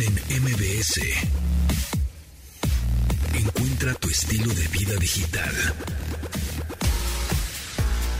en MBS. Encuentra tu estilo de vida digital.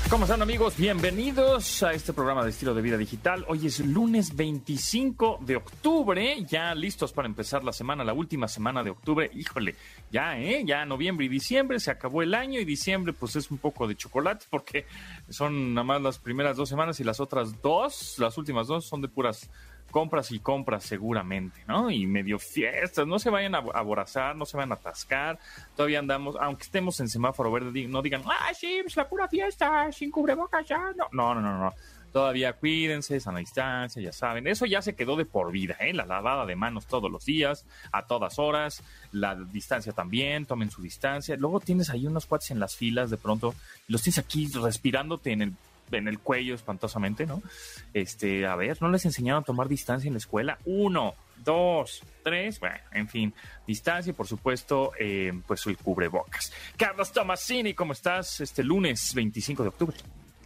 ¿Cómo están amigos? Bienvenidos a este programa de estilo de vida digital. Hoy es lunes 25 de octubre, ya listos para empezar la semana, la última semana de octubre. Híjole, ya, ¿eh? Ya noviembre y diciembre, se acabó el año y diciembre pues es un poco de chocolate porque son nada más las primeras dos semanas y las otras dos, las últimas dos son de puras compras y compras seguramente, ¿no? Y medio fiestas, no se vayan a aborazar, no se van a atascar, todavía andamos, aunque estemos en semáforo verde, no digan, ah, sí, es la pura fiesta, sin cubrebocas ya, no, no, no, no, no. Todavía cuídense, sana distancia, ya saben. Eso ya se quedó de por vida, ¿eh? La lavada de manos todos los días, a todas horas, la distancia también, tomen su distancia. Luego tienes ahí unos cuates en las filas de pronto, los tienes aquí respirándote en el en el cuello espantosamente, ¿no? Este, a ver, ¿no les enseñaron a tomar distancia en la escuela? Uno, dos, tres, bueno, en fin, distancia y por supuesto, eh, pues el cubrebocas. Carlos Tomasini, ¿cómo estás? Este lunes 25 de octubre.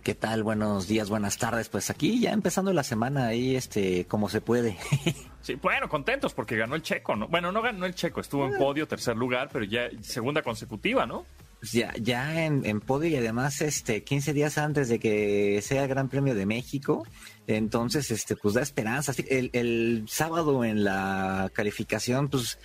¿Qué tal? Buenos días, buenas tardes. Pues aquí ya empezando la semana ahí, este, como se puede. sí, bueno, contentos porque ganó el Checo, ¿no? Bueno, no ganó el Checo, estuvo en podio, tercer lugar, pero ya segunda consecutiva, ¿no? Pues ya, ya en, podio y además este 15 días antes de que sea el Gran Premio de México, entonces este pues da esperanza. El, el sábado en la calificación pues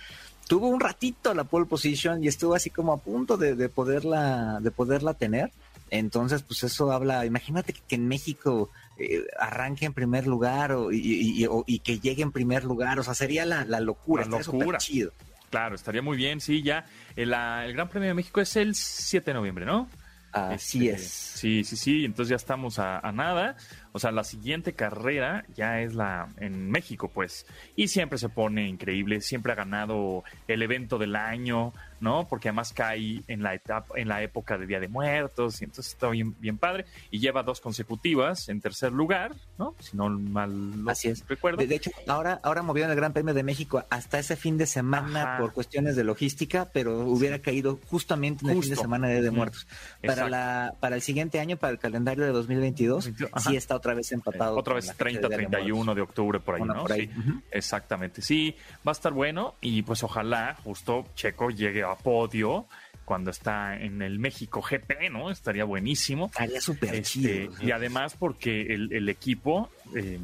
tuvo un ratito la pole position y estuvo así como a punto de, poderla de poderla tener. Entonces pues eso habla, imagínate que, en México eh, arranque en primer lugar o, y, que llegue en primer lugar, o sea, sería la, locura, la locura. chido. Claro, estaría muy bien, sí, ya. El, el, Gran Premio de México es el 7 de noviembre, ¿no? Así este, es. Sí, sí, sí, entonces ya estamos a, a, nada. O sea, la siguiente carrera ya es la en México, pues. Y siempre se pone increíble, siempre ha ganado el evento del año. ¿no? Porque además cae en la etapa, en la época de Día de Muertos, y entonces está bien, bien padre. Y lleva dos consecutivas en tercer lugar, ¿no? Si no mal Así es. recuerdo. De, hecho, ahora, ahora movieron el Gran Premio de México hasta ese fin de semana por cuestiones de logística, pero hubiera caído justamente en el fin de semana de Día de Muertos. Para la, para el siguiente año, para el calendario de 2022, sí está otra vez empatado. otra vez 30, 31 de octubre por ahí, ¿no? Sí, exactamente. Sí, va a estar bueno y pues ojalá justo Checo llegue a podio cuando está en el México GP, ¿no? Estaría buenísimo. Estaría súper este, Y además porque el, equipo, em,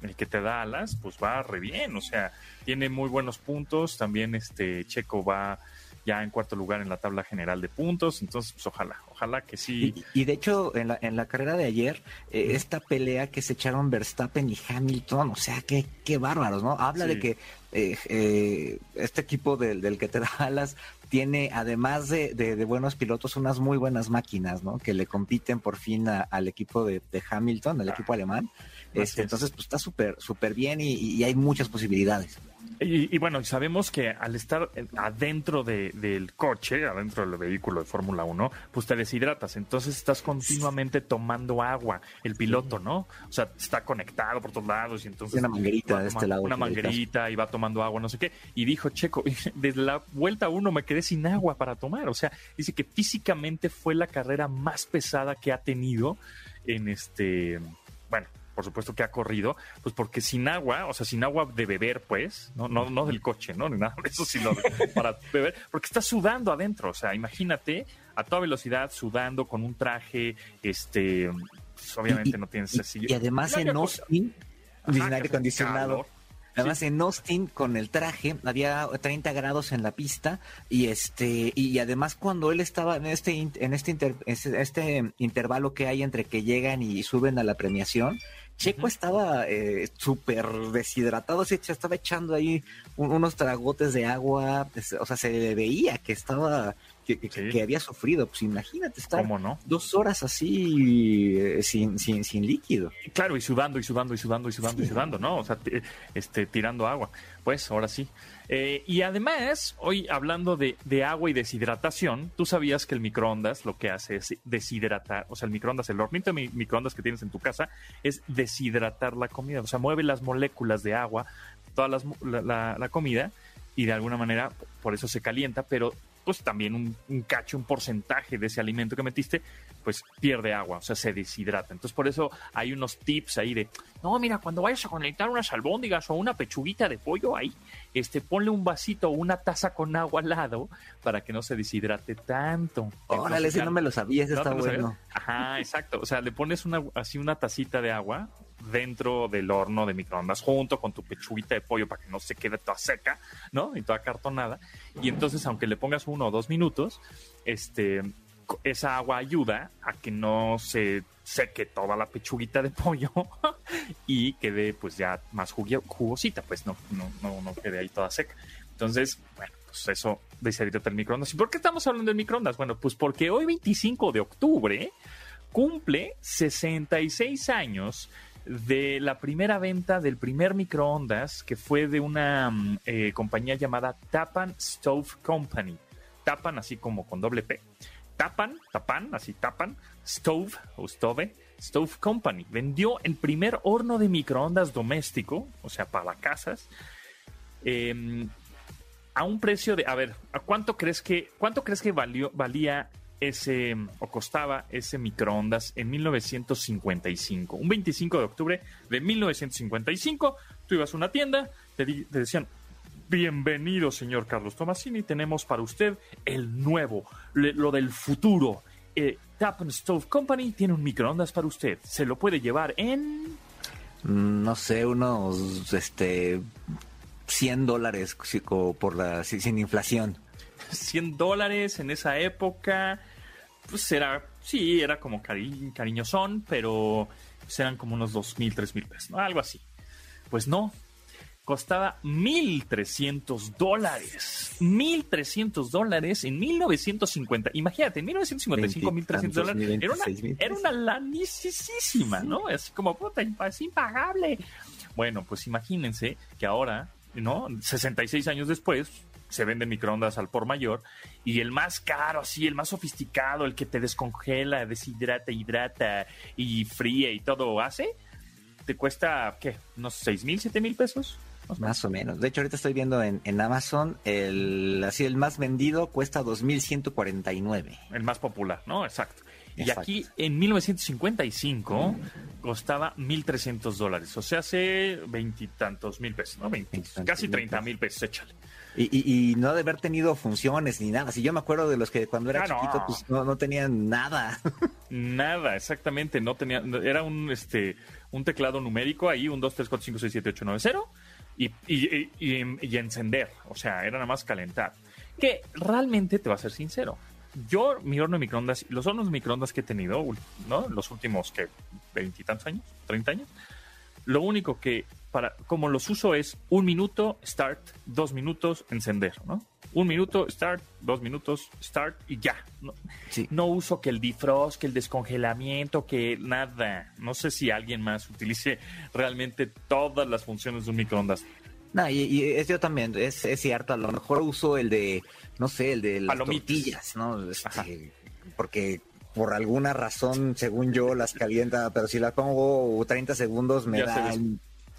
el que te da alas, pues va re bien, o sea, tiene muy buenos puntos, también este Checo va ya en cuarto lugar en la tabla general de puntos, entonces pues ojalá, ojalá que sí. Y, de hecho, en la, en la carrera de ayer, eh, esta pelea que se echaron Verstappen y Hamilton, o sea, qué, qué bárbaros, ¿no? Habla de que eh, eh, este equipo del, del que te da alas tiene, además de, de, buenos pilotos, unas muy buenas máquinas, ¿no? Que le compiten por fin al equipo de, Hamilton, al equipo alemán. Este, entonces, pues está súper, súper bien y, hay muchas posibilidades. Y, bueno, sabemos que al estar adentro del coche, adentro del vehículo de Fórmula 1, pues te deshidratas. Entonces estás continuamente tomando agua, el piloto, ¿no? O sea, está conectado por todos lados y entonces... Una manguerita de este lado. Una manguerita y va tomando agua, no sé qué. Y dijo, Checo, desde la vuelta uno me quedé sin agua para tomar. O sea, dice que físicamente fue la carrera más pesada que ha tenido en este, bueno, por supuesto que ha corrido, pues porque sin agua, o sea, sin agua de beber, pues, no, no, no del coche, ¿no? Ni nada de eso, sino para beber, porque está sudando adentro, o sea, imagínate a toda velocidad sudando con un traje, este, pues, obviamente no tienes así. Y, además en Austin, sin aire acondicionado. Además, en Austin, con el traje, había 30 grados en la pista y este y además cuando él estaba en este en este, este intervalo que hay entre que llegan y suben a la premiación, Checo estaba eh, súper deshidratado, se estaba echando ahí unos tragotes de agua, o sea, se veía que estaba que, había sufrido. Pues imagínate estar dos horas así eh, sin, sin, sin líquido. Claro, y sudando, y sudando, y sudando, y sudando, y sudando, ¿no? O sea, este, tirando agua. Pues ahora sí. Eh, y además, hoy hablando de, de, agua y deshidratación, tú sabías que el microondas lo que hace es deshidratar, o sea, el microondas, el hornito de microondas que tienes en tu casa, es deshidratar la comida, o sea, mueve las moléculas de agua, toda la, la comida, y de alguna manera por eso se calienta, pero pues también un, cacho, un porcentaje de ese alimento que metiste, pues pierde agua, o sea, se deshidrata. Entonces, por eso hay unos tips ahí de, no, mira, cuando vayas a conectar unas albóndigas o una pechuguita de pollo ahí, este, ponle un vasito o una taza con agua al lado para que no se deshidrate tanto. Órale, si no me lo sabías, está bueno. Ajá, exacto. O sea, le pones una, así una tacita de agua dentro del horno de microondas junto con tu pechuguita de pollo para que no se quede toda seca, ¿no? Y toda cartonada. Y entonces, aunque le pongas uno o dos minutos, este, esa agua ayuda a que no se seque toda la pechuguita de pollo y quede pues ya más jugosita, pues no, no, no, no quede ahí toda seca. Entonces, bueno, pues eso deshidrata el microondas. ¿Y por qué estamos hablando de microondas? Bueno, pues porque hoy 25 de octubre cumple 66 años de la primera venta del primer microondas que fue de una mm, eh, compañía llamada Tapan Stove Company. Tapan así como con doble P. Tapan, Tapan, así Tapan, Stove o Stove, Stove Company. Vendió el primer horno de microondas doméstico, o sea, para casas, em, a un precio de, a ver, ¿a cuánto crees que, cuánto crees que valió, valía ese o costaba ese microondas en 1955? Un 25 de octubre de 1955, tú ibas a una tienda, te, te decían, Bienvenido, señor Carlos Tomasini. Tenemos para usted el nuevo, lo del futuro. Eh, Tap Stove Company tiene un microondas para usted. Se lo puede llevar en. Mm, no sé, unos este 100 dólares por la, sin inflación. 100 dólares en esa época. Pues era, sí, era como cariñosón, pero eran como unos 2 mil, 3 mil pesos, ¿no? Algo así. Pues no, costaba 1.300 dólares. 1.300 dólares en 1950. Imagínate, en 1955, 1.300 dólares. Era una, era una lanicísima, ¿no? Así como, puta, es impagable. Bueno, pues imagínense que ahora, ¿no? 66 años después, se venden microondas al por mayor y el más caro, así, el más sofisticado, el que te descongela, deshidrata, hidrata y fría y todo hace, te cuesta, ¿qué? ¿Unos 6 mil, 7 mil pesos? Más o menos. De hecho, ahorita estoy viendo en, Amazon, el, así el más vendido cuesta 2.149. El más popular, ¿no? Exacto. Y aquí en 1955 costaba 1.300 dólares. O sea, hace veintitantos mil pesos, ¿no? casi 30 mil pesos, échale. Y, y, no de haber tenido funciones ni nada. Si yo me acuerdo de los que cuando era ah, chiquito, no. pues no, tenían nada. nada, exactamente. No tenía, era un este un teclado numérico ahí, un 2, 3, 4, 5, 6, 7, 8, 9, 0 y, y, y, encender. O sea, era nada más calentar. Que realmente, te va a ser sincero, yo, mi horno de microondas, los hornos de microondas que he tenido, ¿no? Los últimos, que veintitantos años, 30 años, lo único que, para, como los uso es un minuto, start, dos minutos, encender, ¿no? Un minuto, start, dos minutos, start y ya. No, no uso que el defrost, que el descongelamiento, que nada. No sé si alguien más utilice realmente todas las funciones de un microondas. No, y, es yo también, es, es, cierto, a lo mejor uso el de, no sé, el de las tortillas, ¿no? Este, porque por alguna razón, según yo, las calienta, pero si las pongo 30 segundos me da...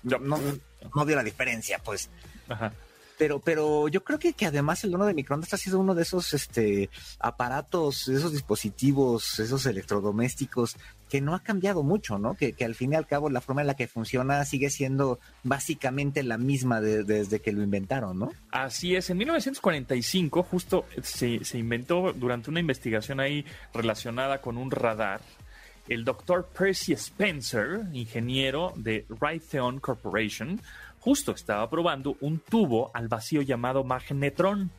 No, no dio la diferencia, pues. Ajá. Pero, pero yo creo que, que además el horno de microondas ha sido uno de esos este, aparatos, esos dispositivos, esos electrodomésticos que no ha cambiado mucho, ¿no? Que, que al fin y al cabo la forma en la que funciona sigue siendo básicamente la misma desde que lo inventaron, ¿no? Así es, en 1945 justo se, se inventó durante una investigación ahí relacionada con un radar el doctor Percy Spencer, ingeniero de Raytheon Corporation, justo estaba probando un tubo al vacío llamado magnetrón.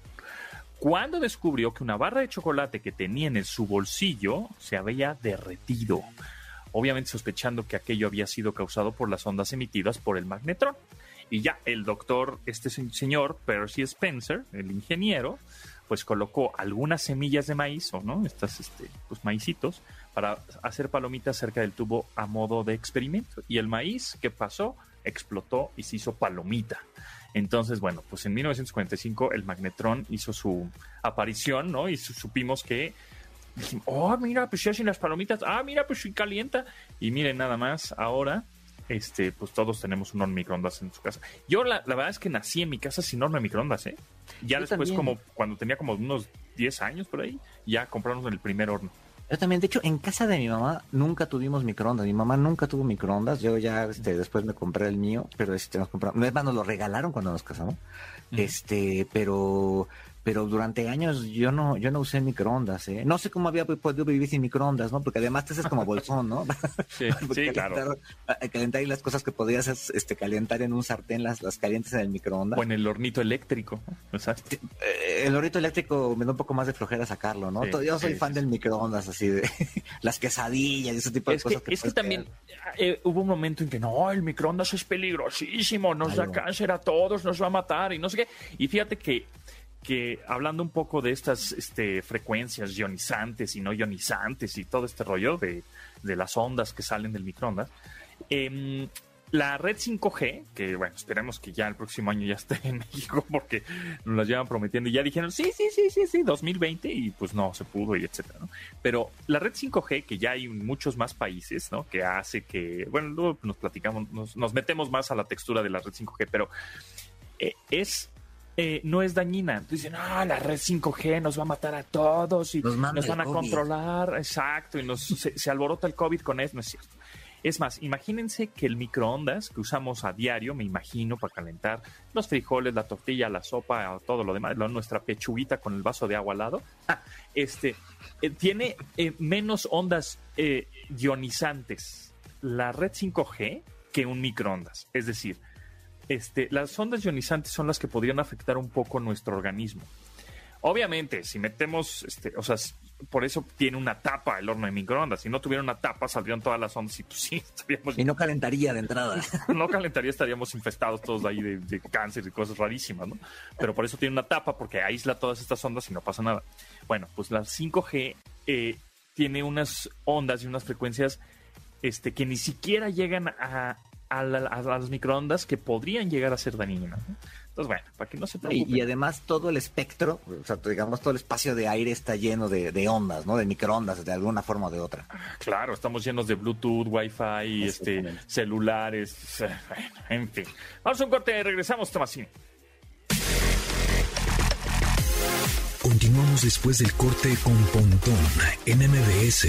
Cuando descubrió que una barra de chocolate que tenía en su bolsillo se había derretido, obviamente sospechando que aquello había sido causado por las ondas emitidas por el magnetrón. Y ya el doctor, este señor Percy Spencer, el ingeniero, pues colocó algunas semillas de maíz, o no, estas, este, pues maicitos, para hacer palomitas cerca del tubo a modo de experimento. Y el maíz, ¿qué pasó? explotó y se hizo palomita. Entonces, bueno, pues en 1945 el magnetrón hizo su aparición, ¿no? Y supimos que dijimos, oh, mira, pues ya hacen las palomitas, ah, mira, pues sí calienta. Y miren, nada más, ahora, este, pues todos tenemos un horno microondas en su casa. Yo la, verdad es que nací en mi casa sin horno de microondas, ¿eh? Ya después, como cuando tenía como unos 10 años por ahí, ya compramos el primer horno. Yo también, de hecho, en casa de mi mamá nunca tuvimos microondas. Mi mamá nunca tuvo microondas. Yo ya este, después me compré el mío, pero este, nos compramos. Es más, nos lo regalaron cuando nos casamos. Este, pero pero durante años yo no yo no usé microondas, ¿eh? No sé cómo había podido vivir sin microondas, ¿no? Porque además te haces como bolsón, ¿no? Sí, sí claro. Calentar y las cosas que podías este, calentar en un sartén, las, las calientes en el microondas. O en el hornito eléctrico, Exacto. Eh, el hornito eléctrico me da un poco más de flojera sacarlo, ¿no? yo soy fan del microondas, así de las quesadillas y ese tipo de cosas. Que, es que también eh, hubo un momento en que no, el microondas es peligrosísimo, nos da cáncer a todos, nos va a matar y no sé qué. Y fíjate que que hablando un poco de estas este, frecuencias ionizantes y no ionizantes y todo este rollo de, las ondas que salen del microondas, em, la red 5G, que bueno, esperemos que ya el próximo año ya esté en México porque nos la llevan prometiendo y ya dijeron, sí, sí, sí, sí, sí, 2020 y pues no, se pudo y etcétera. Pero la red 5G, que ya hay en muchos más países, ¿no? Que hace que, bueno, luego nos platicamos, nos, metemos más a la textura de la red 5G, pero eh, es eh, no es dañina. Dicen, ah, la red 5G nos va a matar a todos y nos, van a controlar. Exacto, y nos, se, alborota el COVID con eso. No es cierto. Es más, imagínense que el microondas que usamos a diario, me imagino, para calentar los frijoles, la tortilla, la sopa, todo lo demás, nuestra pechuguita con el vaso de agua al lado, ah, este, eh, tiene eh, menos ondas ionizantes la red 5G que un microondas. Es decir, este, las ondas ionizantes son las que podrían afectar un poco nuestro organismo. Obviamente, si metemos, este, o sea, por eso tiene una tapa el horno de microondas. Si no tuviera una tapa, saldrían todas las ondas y pues sí, estaríamos... Y no calentaría de entrada. no calentaría, estaríamos infestados todos ahí de, cáncer y cosas rarísimas, ¿no? Pero por eso tiene una tapa, porque aísla todas estas ondas y no pasa nada. Bueno, pues la 5G eh, tiene unas ondas y unas frecuencias este, que ni siquiera llegan a, a, las microondas que podrían llegar a ser dañinas. Entonces, bueno, para que no se preocupen. Y, además todo el espectro, o sea, digamos, todo el espacio de aire está lleno de, ondas, ¿no? De microondas, de alguna forma o de otra. Claro, estamos llenos de Bluetooth, Wi-Fi, este, celulares, en fin. Vamos a un corte, regresamos, Tomasini. Continuamos después del corte con Pontón en MBS.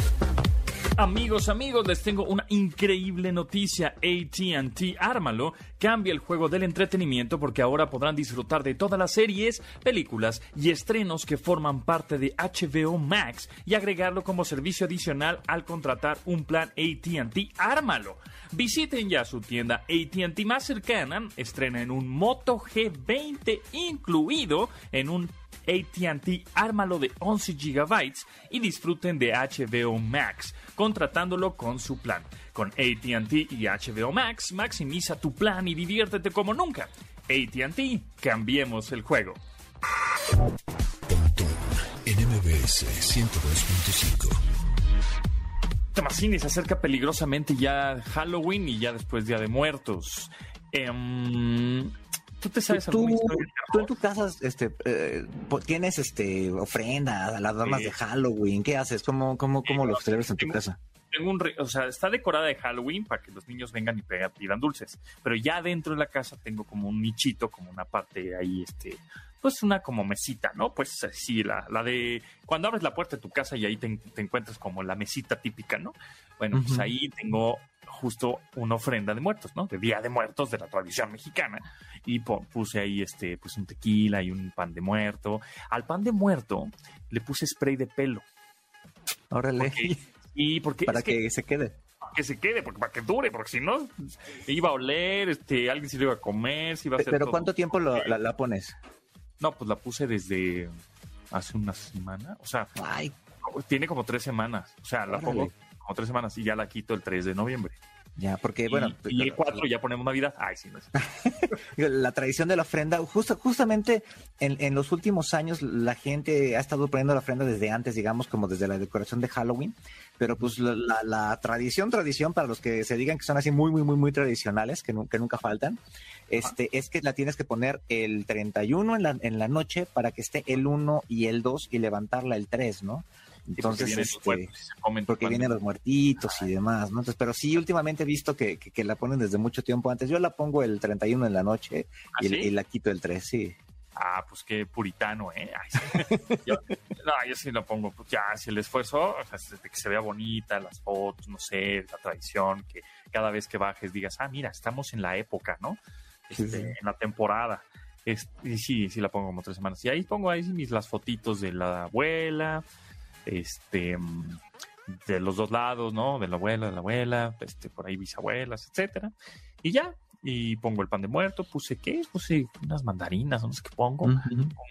Amigos, amigos, les tengo una increíble noticia. ATT Ármalo cambia el juego del entretenimiento porque ahora podrán disfrutar de todas las series, películas y estrenos que forman parte de HBO Max y agregarlo como servicio adicional al contratar un plan ATT Ármalo. Visiten ya su tienda ATT más cercana, estrena en un Moto G20 incluido en un ATT Ármalo de 11 GB y disfruten de HBO Max contratándolo con su plan. Con ATT y HBO Max, maximiza tu plan y diviértete como nunca. ATT, cambiemos el juego. NMBS 102.5 Tomasini se acerca peligrosamente ya Halloween y ya después Día de Muertos. Em, ¿Tú te sabes tú, tú en tu casa este, eh, tienes este, ofrenda a las damas de Halloween. ¿Qué haces? ¿Cómo, cómo, cómo lo celebras en tu casa? Tengo un, o sea, está decorada de Halloween para que los niños vengan y pidan dulces. Pero ya dentro de la casa tengo como un nichito, como una parte ahí, este, pues una como mesita, ¿no? Pues sí, la, la de cuando abres la puerta de tu casa y ahí te, encuentras como la mesita típica, ¿no? Bueno, pues ahí tengo justo una ofrenda de muertos, ¿no? De Día de Muertos de la tradición mexicana. Y puse ahí este, pues un tequila y un pan de muerto. Al pan de muerto le puse spray de pelo. Órale. y porque para que, se quede. que se quede, porque para que dure, porque si no iba a oler, este, alguien se lo iba a comer, se iba a hacer Pero ¿cuánto tiempo la, pones? No, pues la puse desde hace una semana. O sea, tiene como tres semanas. O sea, la pongo como tres semanas y ya la quito el 3 de noviembre. Ya, porque bueno. Y, el 4 ya ponemos Navidad. Ay, sí, no es. la tradición de la ofrenda, justo, justamente en, los últimos años la gente ha estado poniendo la ofrenda desde antes, digamos, como desde la decoración de Halloween. Pero pues la, tradición, tradición, para los que se digan que son así muy, muy, muy, muy tradicionales, que, que nunca faltan, este, es que la tienes que poner el 31 en la, en la noche para que esté el 1 y el 2 y levantarla el 3, ¿no? Entonces, porque, este, porque vienen los muertitos y demás, ¿no? Entonces, pero sí, últimamente he visto que, que, la ponen desde mucho tiempo antes. Yo la pongo el 31 en la noche ¿Ah, y, y, la quito el 3, sí. Ah, pues qué puritano, ¿eh? yo, no, yo sí lo pongo, pues ya, si el esfuerzo, o sea, de que se vea bonita, las fotos, no sé, la tradición, que cada vez que bajes digas, ah, mira, estamos en la época, ¿no? Este, en la temporada. y sí, sí la pongo como tres semanas. Y ahí pongo ahí mis las fotitos de la abuela, este, de los dos lados, ¿no? De la abuela, de la abuela, este, por ahí bisabuelas, etcétera. Y ya, y pongo el pan de muerto, puse qué, puse unas mandarinas, no sé qué pongo,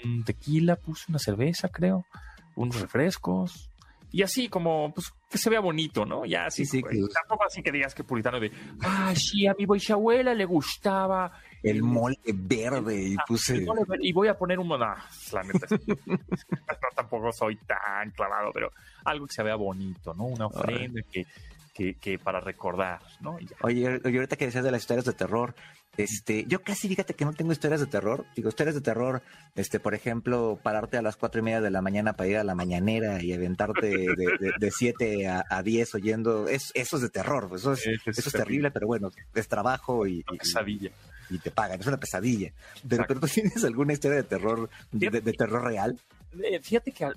un tequila, puse una cerveza, creo, unos refrescos, y así como, pues, que se vea bonito, ¿no? Ya así, sí, pues, tampoco así que digas que puritano de, ah, sí, a mi abuela le gustaba el molde verde y puse... Y voy a poner un... No, la neta, tampoco soy tan clavado, pero algo que se vea bonito, ¿no? Una ofrenda que que, para recordar, ¿no? Oye, ahorita que decías de las historias de terror, este, yo casi fíjate que no tengo historias de terror. Digo, historias de terror, este, por ejemplo, pararte a las cuatro y media de la mañana para ir a la mañanera y aventarte de, siete a, diez oyendo, es, eso es de terror, pues, eso es, eso es terrible, pero bueno, es trabajo y, pesadilla. Y, te pagan, es una pesadilla. Pero, pero, tú tienes alguna historia de terror, de, terror real. Fíjate que a,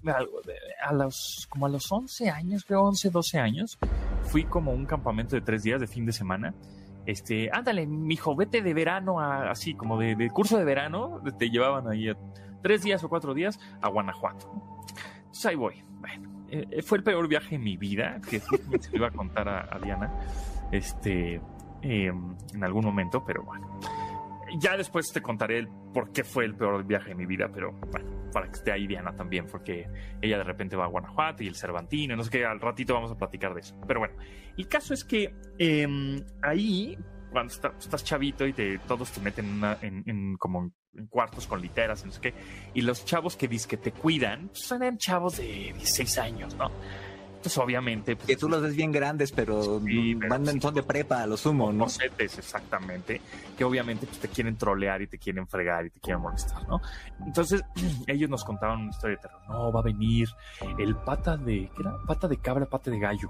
a, los, como a los 11 años, creo 11, 12 años, fui como un campamento de tres días de fin de semana. Este, ándale, mijo, vete de verano así, como de, curso de verano, te llevaban ahí tres días o cuatro días a Guanajuato. Entonces ahí voy. Bueno, eh, fue el peor viaje en mi vida, que se lo iba a contar a, Diana, este, em, en algún momento, pero bueno ya después te contaré por qué fue el peor viaje de mi vida, pero bueno, para que esté ahí Diana también, porque ella de repente va a Guanajuato y el Cervantino, no sé qué, al ratito vamos a platicar de eso. Pero bueno, el caso es que em, ahí, cuando estás chavito y te, todos te meten en, como en cuartos con literas, no sé qué, y los chavos que dicen que te cuidan, pues, son chavos de 16 años, ¿no? Pues, obviamente. Pues, que tú los ves bien grandes, pero, mandan son de prepa a lo sumo, ¿no? Cosetes, exactamente. Que obviamente pues, te quieren trolear y te quieren fregar y te quieren molestar, ¿no? Entonces, ellos nos contaban una historia de terror. No, va a venir el pata de. ¿Qué era? Pata de cabra, pata de gallo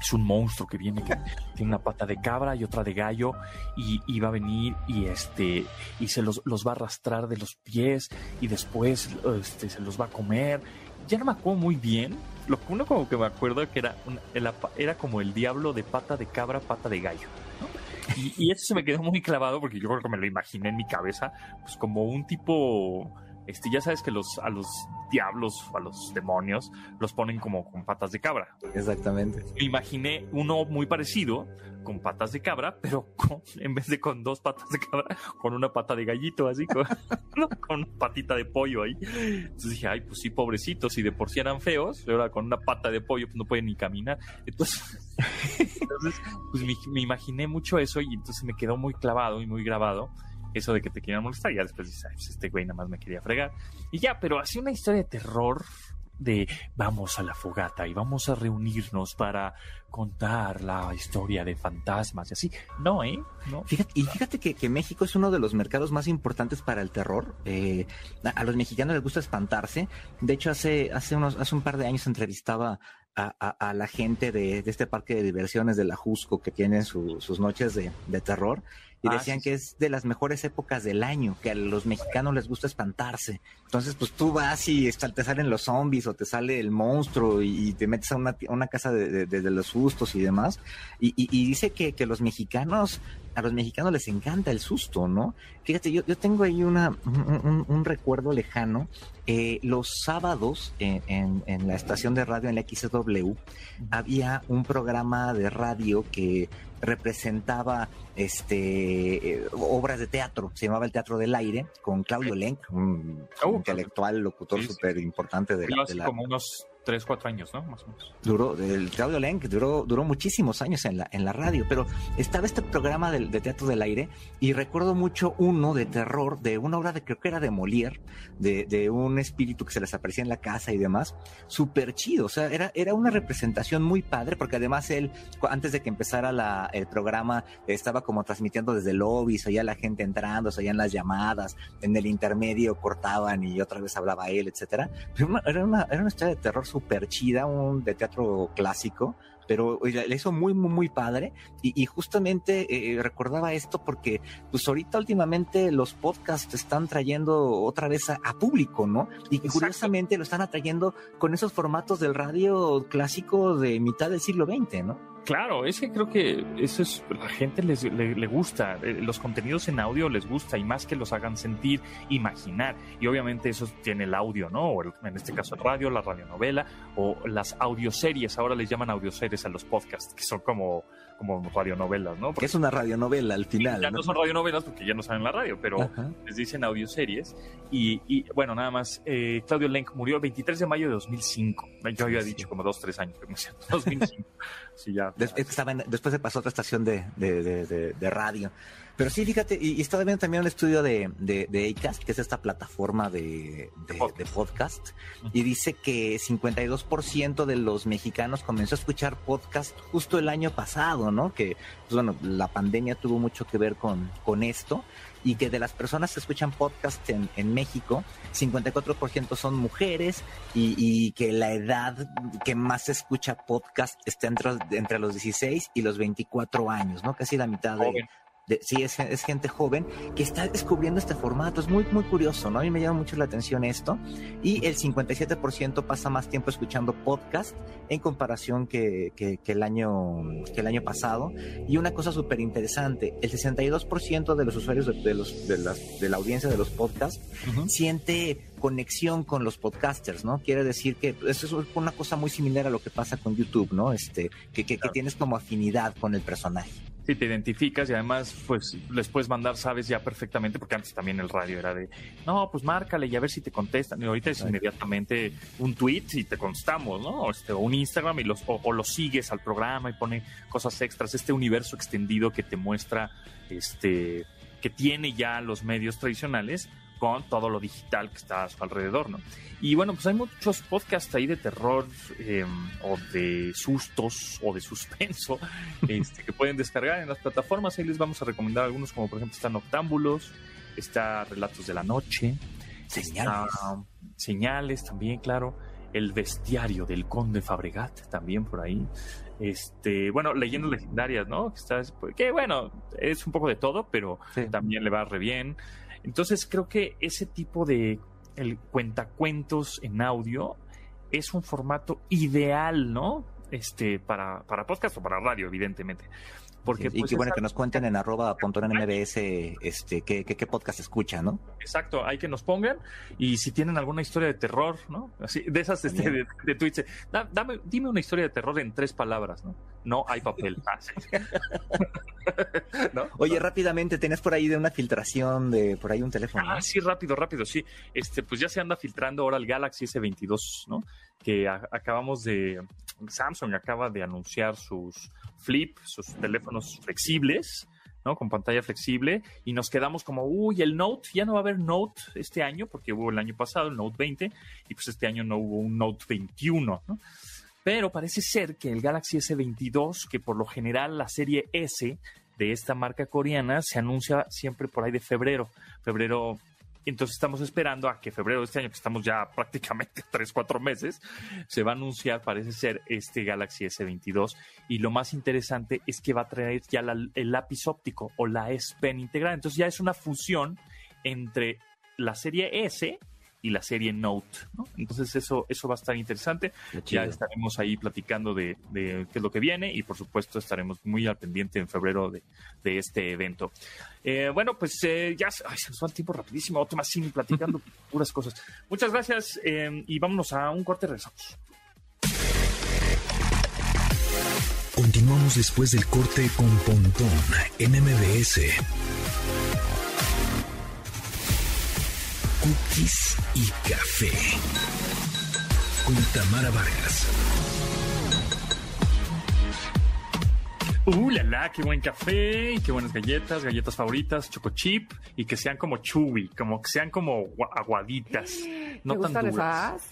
es un monstruo que viene que tiene una pata de cabra y otra de gallo y, va a venir y este y se los, los, va a arrastrar de los pies y después este, se los va a comer ya no me acuerdo muy bien lo uno como que me acuerdo que era, era como el diablo de pata de cabra, pata de gallo. Y, eso se me quedó muy clavado porque yo creo que me lo imaginé en mi cabeza, pues como un tipo, este, ya sabes que los, a los diablos, a los demonios, los ponen como con patas de cabra. Exactamente. Me imaginé uno muy parecido, con patas de cabra, pero con, en vez de con dos patas de cabra, con una pata de gallito, así, con, con una patita de pollo ahí. Entonces dije, ay, pues sí, pobrecitos, si de por sí eran feos, ahora con una pata de pollo pues no pueden ni caminar. Entonces, entonces pues me, imaginé mucho eso y entonces me quedó muy clavado y muy grabado eso de que te quieran molestar. Ya después dices, pues este güey nada más me quería fregar. Y ya, pero así una historia de terror de vamos a la fogata y vamos a reunirnos para contar la historia de fantasmas y así. No, ¿eh? Y fíjate que, México es uno de los mercados más importantes para el terror. Eh, a, los mexicanos les gusta espantarse. De hecho, hace, hace, unos, hace un par de años entrevistaba a, la gente de, este parque de diversiones de la Jusco que tienen sus noches de terror y ah, decían que es de las mejores épocas del año, que a los mexicanos les gusta espantarse. Entonces, pues tú vas y te salen los zombies o te sale el monstruo y, te metes a una, una casa de, de, los sustos y demás. Y, y, dice que, que, los mexicanos, a los mexicanos les encanta el susto, ¿no? Fíjate, yo, yo tengo ahí una, un, recuerdo lejano. Eh, los sábados en, en, la estación de radio en la XW había un programa de radio que representaba este eh, obras de teatro, se llamaba el Teatro del Aire, con Claudio Lenk, un oh, intelectual, locutor súper importante de, de, la... Como unos tres, cuatro años, ¿no? Más o menos. Duró, el Claudio Lenk duró, duró muchísimos años en la, en la radio, pero estaba este programa de, de, Teatro del Aire y recuerdo mucho uno de terror, de una obra de, creo que era de Molière, de, de un espíritu que se les aparecía en la casa y demás, súper chido, o sea, era, era una representación muy padre, porque además él, antes de que empezara la, el programa, estaba como transmitiendo desde el lobby, oía la gente entrando, se oían las llamadas, en el intermedio cortaban y otra vez hablaba él, etcétera, era una, era una historia de terror súper chida, un de teatro clásico, pero le hizo muy, muy, muy padre. Y, justamente eh, recordaba esto porque, pues ahorita últimamente los podcasts están trayendo otra vez a, público, ¿no? Y curiosamente lo están atrayendo con esos formatos del radio clásico de mitad del siglo XX, ¿no? Claro, es que creo que eso es, la gente les, le, gusta, eh, los contenidos en audio les gusta y más que los hagan sentir, imaginar. Y obviamente eso tiene el audio, ¿no? O en este caso el radio, la radionovela o las audioseries. Ahora les llaman audioseries a los podcasts, que son como como radionovelas, ¿no? Porque es una radionovela al final. Ya ¿no? son radionovelas porque ya no salen en la radio, pero les dicen audioseries. Y, y bueno, nada más, eh, Claudio Lenk murió el 23 de mayo de 2005. Yo había dicho como dos, tres años, pero 2005. sí, ya. después se pasó a otra estación de, de, de, de radio. Pero sí, fíjate, y, estaba viendo también un estudio de, de, Acast, que es esta plataforma de, podcast, y dice que 52% de los mexicanos comenzó a escuchar podcast justo el año pasado, ¿no? Que, pues bueno, la pandemia tuvo mucho que ver con, con esto, y que de las personas que escuchan podcast en, en México, 54% son mujeres, y, que la edad que más se escucha podcast está entre, entre los 16 y los 24 años, ¿no? Casi la mitad de sí, es, es, gente joven que está descubriendo este formato. Es muy, muy curioso, ¿no? A mí me llama mucho la atención esto. Y el 57% pasa más tiempo escuchando podcast en comparación que, que, el, año, que el año pasado. Y una cosa súper interesante, el 62% de los usuarios de, los, de, la, de la audiencia de los podcasts siente conexión con los podcasters, ¿no? Quiere decir que eso es una cosa muy similar a lo que pasa con YouTube, ¿no? Este, que, que tienes como afinidad con el personaje. Sí, te identificas y además, pues les puedes mandar, sabes ya perfectamente, porque antes también el radio era de, no, pues márcale y a ver si te contestan. Y ahorita es inmediatamente un tweet y te constamos, ¿no? Este, o un Instagram y los, o, o los sigues al programa y pone cosas extras. Este universo extendido que te muestra, este, que tiene ya los medios tradicionales con todo lo digital que está a su alrededor, ¿no? Y bueno, pues hay muchos podcasts ahí de terror em, o de sustos o de suspenso este, que pueden descargar en las plataformas. Ahí les vamos a recomendar algunos, como por ejemplo está Noctámbulos, está Relatos de la Noche, Señales, Señales también, claro. El bestiario del Conde Fabregat, también por ahí. Este, bueno, leyendas legendarias, ¿no? Que, que bueno, es un poco de todo, pero también le va re bien. Entonces creo que ese tipo de el cuentacuentos en audio es un formato ideal, ¿no? Este, para, para podcast o para radio, evidentemente. Porque, y pues, qué bueno que nos cuenten en arroba mbs este, qué, qué, podcast escucha, ¿no? Exacto, hay que nos pongan y si tienen alguna historia de terror, ¿no? Así, de esas este, de, de, tweets, dame, dime una historia de terror en tres palabras, ¿no? No hay papel. Ah, Oye, rápidamente, tenés por ahí de una filtración de por ahí un teléfono. Ah, sí, rápido, rápido, sí. Este, pues ya se anda filtrando ahora el Galaxy S22, ¿no? Que acabamos de, Samsung acaba de anunciar sus flip, sus teléfonos flexibles, ¿no? Con pantalla flexible y nos quedamos como, uy, el Note, ya no va a haber Note este año porque hubo el año pasado el Note 20 y pues este año no hubo un Note 21, ¿no? Pero parece ser que el Galaxy S22, que por lo general la serie S de esta marca coreana se anuncia siempre por ahí de febrero, febrero entonces estamos esperando a que febrero de este año, que estamos ya prácticamente 3, 4 meses, se va a anunciar, parece ser, este Galaxy S22. Y lo más interesante es que va a traer ya el lápiz óptico o la S Pen integrada. Entonces ya es una fusión entre la serie S y la serie Note. ¿no? Entonces eso, eso va a estar interesante. Ya estaremos ahí platicando de, qué es lo que viene y por supuesto estaremos muy al pendiente en febrero de, este evento. Eh, bueno, pues eh, ya se nos va el tiempo rapidísimo. Otro más sin platicando puras cosas. Muchas gracias eh, y vámonos a un corte. Regresamos. Continuamos después del corte con Pontón en MBS. Cookies y café. Con Tamara Vargas. Uh, la la, qué buen café, y qué buenas galletas, galletas favoritas, choco chip, y que sean como chewy, como que sean como aguaditas, no tan gustan Esas?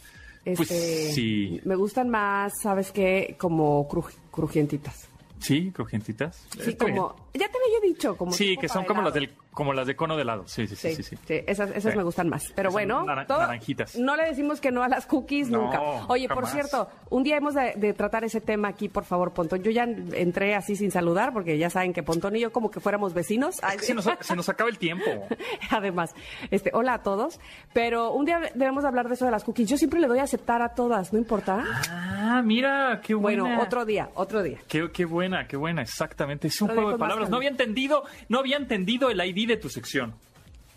Pues este, sí. Me gustan más, ¿sabes qué? Como crujientitas. Sí, crujientitas. Sí, como, ya te había dicho, como Sí, que son como las, del, como las de cono de helado. Sí, sí, sí. sí, sí. esas, esas me gustan más. Pero bueno, nara- todo- naranjitas. no le decimos que no a las cookies No, nunca. Oye, por cierto, un día hemos de, de tratar ese tema aquí, por favor, Pontón. Yo ya entré así sin saludar, porque ya saben que Pontón y yo como que fuéramos vecinos. Ay, Se nos, se nos acaba el tiempo. Además, este, hola a todos. Pero un día debemos hablar de eso de las cookies. Yo siempre le doy a aceptar a todas, ¿no importa? Ah, mira, qué buena. Bueno, otro día, otro día. Qué, qué buena, qué buena, exactamente. Es un Otro juego de palabras. No había entendido, no había entendido el ID de tu sección.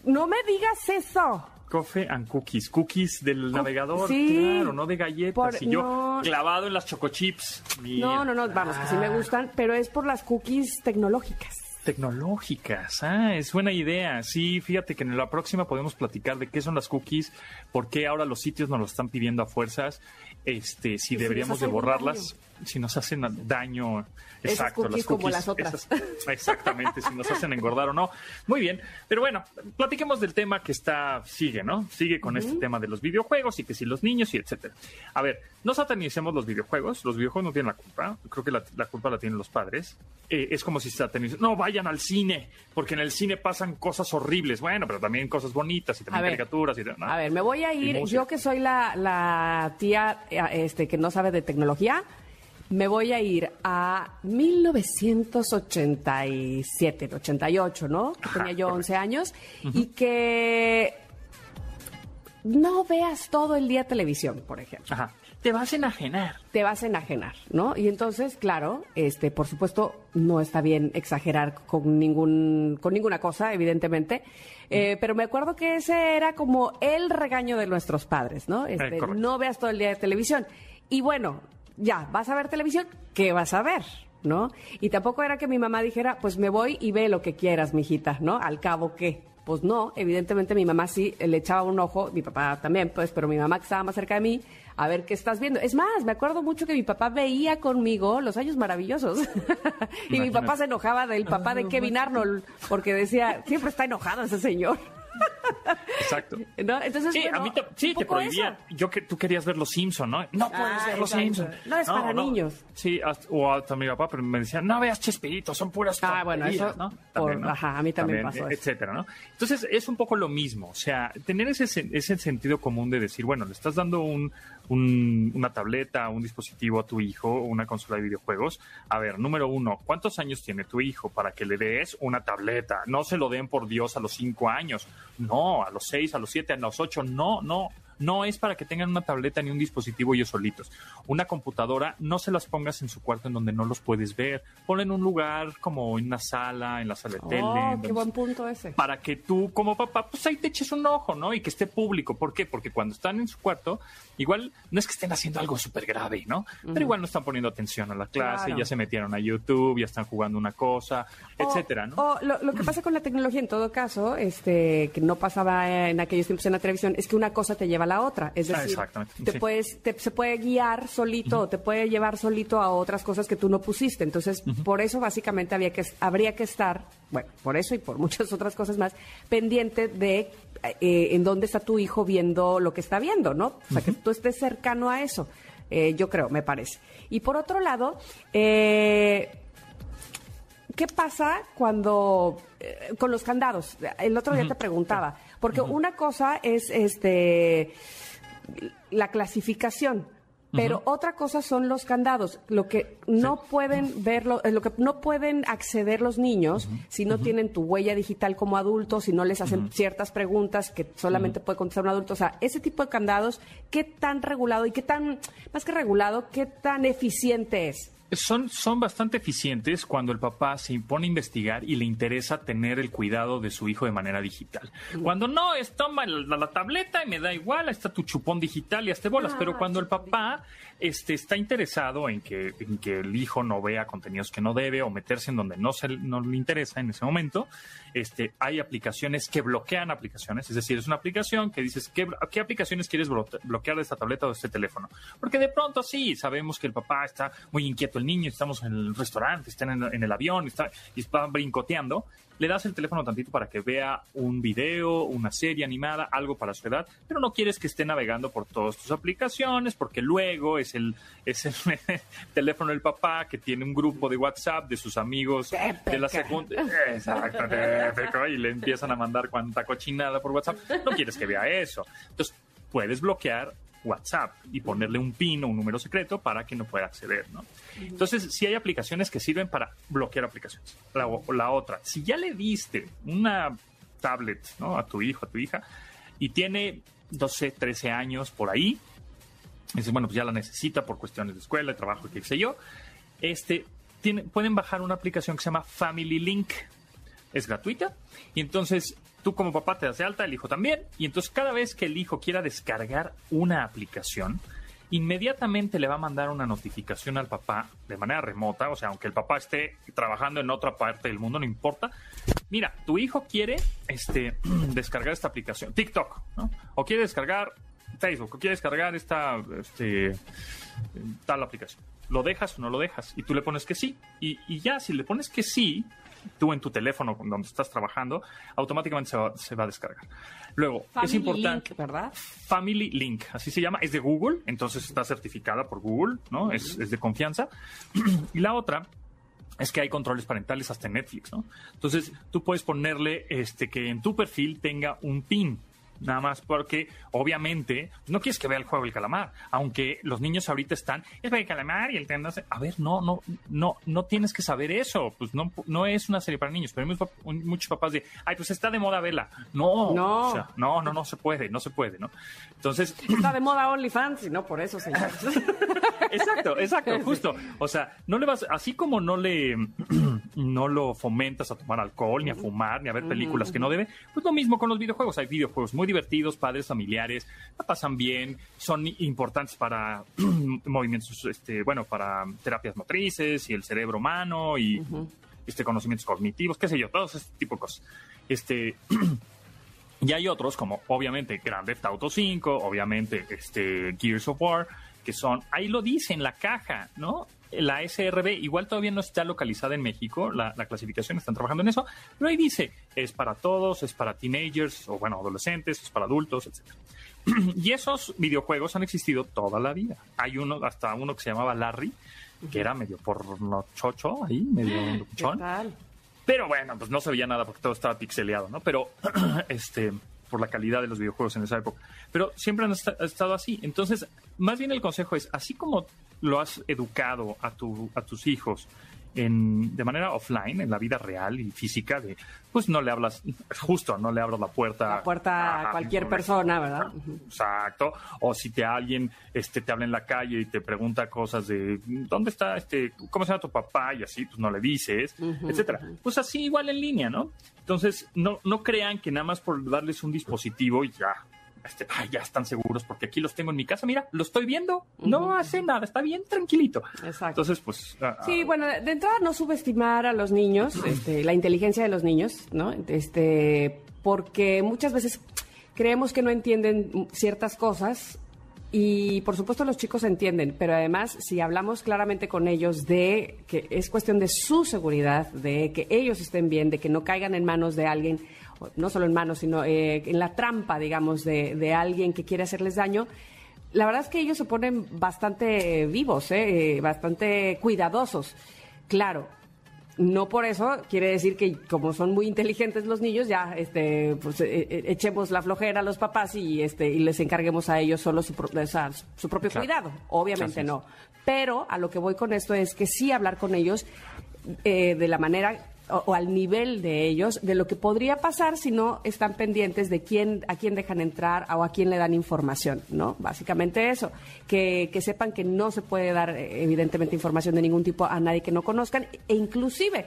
No me digas eso. Coffee and cookies. Cookies del navegador, sí. claro, no de galletas. Por- y yo no. clavado en las chocochips. No, no, no, vamos, que sí me gustan, pero es por las cookies tecnológicas. Tecnológicas, ah, es buena idea. Sí, fíjate que en la próxima podemos platicar de qué son las cookies, por qué ahora los sitios nos lo están pidiendo a fuerzas, este, si si deberíamos de borrarlas, si nos hacen daño. Exacto, cookies como las otras. esas- exactamente, si nos hacen engordar o no. Muy bien, pero bueno, platiquemos del tema que está, sigue, ¿no? Sigue con este tema de los videojuegos y que si los niños y etcétera. A ver, no satanicemos los videojuegos, los videojuegos no tienen la culpa, creo que la, la culpa la tienen los padres. Eh, es como si satanicen, no vayan al cine, porque en el cine pasan cosas horribles, bueno, pero también cosas bonitas y A también ver, caricaturas y ¿no? A ver, me voy a ir, yo que soy la, la tía eh, este, que no sabe de tecnología, me voy a ir a 1987, 88, ¿no? Que tenía yo correcto. 11 años y que no veas todo el día televisión, por ejemplo. Ajá, te vas a enajenar. te vas a enajenar, ¿no? Y entonces, claro, este, por supuesto, no está bien exagerar con ningún, con ninguna cosa, evidentemente. Eh, pero me acuerdo que ese era como el regaño de nuestros padres, ¿no? Este, Eh, no veas todo el día de televisión. Y bueno, ya, vas a ver televisión, ¿qué vas a ver? ¿No? Y tampoco era que mi mamá dijera, pues me voy y ve lo que quieras, mijita, ¿no? Al cabo que. Pues no, evidentemente mi mamá sí le echaba un ojo, mi papá también, pues, pero mi mamá que estaba más cerca de mí, a ver qué estás viendo. Es más, me acuerdo mucho que mi papá veía conmigo Los Años Maravillosos. y mi papá se enojaba del papá de Kevin Arnold, porque decía, siempre está enojado ese señor. Exacto. ¿No? Entonces, Sí, bueno, a mí te, sí, te prohibían. Yo que tú querías ver los Simpson, ¿no? No puedes Ah, ver los. Simpson. No es para niños. Sí, hasta- o hasta mi papá, pero me decía, no veas Chespirito, son puras Ah, bueno, tonterías", eso ¿no? por- ajá, a mí también pasó eso. Etcétera, ¿no? Entonces, es un poco lo mismo. O sea, tener ese, ese sentido común de decir, bueno, le estás dando un, un- una tableta, un dispositivo a tu hijo, una consola de videojuegos. A ver, número uno, ¿cuántos años tiene tu hijo para que le des una tableta? No se lo den por Dios a los cinco años. No, a los seis, a los siete, a los ocho. No, no. No es para que tengan una tableta ni un dispositivo ellos solitos. Una computadora, no se las pongas en su cuarto en donde no los puedes ver. Ponla en un lugar como en una sala, en la sala de tele. Oh, donde- qué buen punto ese. para que tú como papá, pues ahí te eches un ojo, ¿no? Y que esté público. ¿Por qué? Porque cuando están en su cuarto, igual no es que estén haciendo algo súper grave, ¿no? Pero igual no están poniendo atención a la clase, Claro. ya se metieron a YouTube, ya están jugando una cosa, O- etcétera, ¿no? O lo, lo que pasa con la tecnología, en todo caso, este, que no pasaba en aquellos tiempos en la televisión, es que una cosa te lleva a la otra. Es Ah, decir, exactamente, te sí. puedes, te- se puede guiar solito, o te puede llevar solito a otras cosas que tú no pusiste. Entonces, por eso básicamente había que, habría que estar, bueno, por eso y por muchas otras cosas más, pendiente de eh, en dónde está tu hijo viendo lo que está viendo, ¿no? O sea, que tú estés cercano a eso. Eh, yo creo, me parece. Y por otro lado, eh, ¿Qué pasa cuando eh, con los candados? El otro día te preguntaba, porque una cosa es este la clasificación, pero otra cosa son los candados, lo que no pueden verlo, lo que no pueden acceder los niños si no tienen tu huella digital como adultos, si no les hacen ciertas preguntas que solamente puede contestar un adulto, o sea, ese tipo de candados, ¿qué tan regulado y qué tan más que regulado, qué tan eficiente es? Son, son bastante eficientes cuando el papá se impone a investigar y le interesa tener el cuidado de su hijo de manera digital. Cuando no, es toma la, la tableta y me da igual, ahí está tu chupón digital y hazte bolas. Ah, Pero cuando el papá este, está interesado en que, en que el hijo no vea contenidos que no debe o meterse en donde no, se, no le interesa en ese momento, este, hay aplicaciones que bloquean aplicaciones. Es decir, es una aplicación que dices, ¿qué, qué aplicaciones quieres blo- bloquear de esta tableta o de este teléfono? Porque de pronto sí, sabemos que el papá está muy inquieto el niño, estamos en el restaurante, están en, el avión está, y están brincoteando, le das el teléfono tantito para que vea un video, una serie animada, algo para su edad, pero no quieres que esté navegando por todas tus aplicaciones porque luego es el, es el teléfono del papá que tiene un grupo de WhatsApp de sus amigos de la secundaria. Exacto, y le empiezan a mandar cuanta cochinada por WhatsApp. No quieres que vea eso. Entonces, puedes bloquear WhatsApp y ponerle un PIN o un número secreto para que no pueda acceder, ¿no? Entonces, si hay aplicaciones que sirven para bloquear aplicaciones. La, la otra, si ya le diste una tablet, ¿no? A tu hijo, a tu hija, y tiene 12, 13 años por ahí, dices, bueno, pues ya la necesita por cuestiones de escuela, de trabajo, qué sé yo, este, tiene, pueden bajar una aplicación que se llama Family Link. Es gratuita y entonces tú como papá te das de alta, el hijo también, y entonces cada vez que el hijo quiera descargar una aplicación, inmediatamente le va a mandar una notificación al papá de manera remota, o sea, aunque el papá esté trabajando en otra parte del mundo, no importa. Mira, tu hijo quiere este, descargar esta aplicación, TikTok, ¿no? O quiere descargar Facebook, o quiere descargar esta este, tal aplicación. ¿Lo dejas o no lo dejas? Y tú le pones que sí. Y, y ya, si le pones que sí, tú en tu teléfono donde estás trabajando, automáticamente se va, a descargar. Luego, es importante. Link, ¿verdad? Family Link, así se llama, es de Google, entonces está certificada por Google, ¿no? es, es de confianza. y la otra es que hay controles parentales hasta en Netflix, ¿no? Entonces, tú puedes ponerle este que en tu perfil tenga un PIN nada más porque obviamente no quieres que vea el juego del calamar, aunque los niños ahorita están, es el calamar y el tendas, a ver, no, no, no, no tienes que saber eso, pues no, no es una serie para niños, pero hay muchos papás de, ay, pues está de moda vela, no, no, no, no, no se puede, no se puede, ¿no? Entonces está de moda OnlyFans y no por eso, señor. exacto, exacto, justo, o sea, no le vas, así como no le, no lo fomentas a tomar alcohol ni a fumar ni a ver películas que no debe, pues lo mismo con los videojuegos, hay videojuegos muy divertidos, padres familiares, la pasan bien, son importantes para movimientos, este, bueno, para terapias motrices y el cerebro humano y este, conocimientos cognitivos, qué sé yo, todos este tipo de cosas. Este, y hay otros como obviamente Grand Theft Auto 5, obviamente este, Gears of War, que son, ahí lo dice en la caja, ¿no? la SRB igual todavía no está localizada en México, la, clasificación, están trabajando en eso, pero ahí dice, es para todos, es para teenagers o bueno, adolescentes, es para adultos, etc. y esos videojuegos han existido toda la vida. Hay uno, hasta uno que se llamaba Larry, que era medio por chocho ahí, medio chon. Pero bueno, pues no se veía nada porque todo estaba pixeleado, ¿no? Pero este por la calidad de los videojuegos en esa época. Pero siempre han estado así. Entonces, más bien el consejo es, así como lo has educado a, tu, a tus hijos en, de manera offline, en la vida real y física, de pues no le hablas, justo, no le abras la puerta. La puerta a, cualquier persona, ¿verdad? Exacto. O si te alguien este, te habla en la calle y te pregunta cosas de ¿dónde está este, cómo se llama tu papá? Y así, pues no le dices, etcétera. Pues así igual en línea, ¿no? Entonces, no, no crean que nada más por darles un dispositivo y ya, este, ya están seguros porque aquí los tengo en mi casa, mira, lo estoy viendo, no hace nada, está bien tranquilito. Exacto. Entonces, pues... Sí, bueno, de entrada no subestimar a los niños, este, la inteligencia de los niños, ¿no? Este, porque muchas veces creemos que no entienden ciertas cosas y por supuesto los chicos entienden, pero además si hablamos claramente con ellos de que es cuestión de su seguridad, de que ellos estén bien, de que no caigan en manos de alguien no solo en manos, sino eh, en la trampa, digamos, de, alguien que quiere hacerles daño, la verdad es que ellos se ponen bastante vivos, eh, bastante cuidadosos. Claro, no por eso quiere decir que como son muy inteligentes los niños, ya este, pues, eh, echemos la flojera a los papás y, este, y les encarguemos a ellos solo su, su propio cuidado. Obviamente no. Pero a lo que voy con esto es que sí hablar con ellos de la manera o, al nivel de ellos de lo que podría pasar si no están pendientes de quién a quién dejan entrar o a quién le dan información, ¿no? Básicamente eso, que, que sepan que no se puede dar eh, evidentemente información de ningún tipo a nadie que no conozcan e inclusive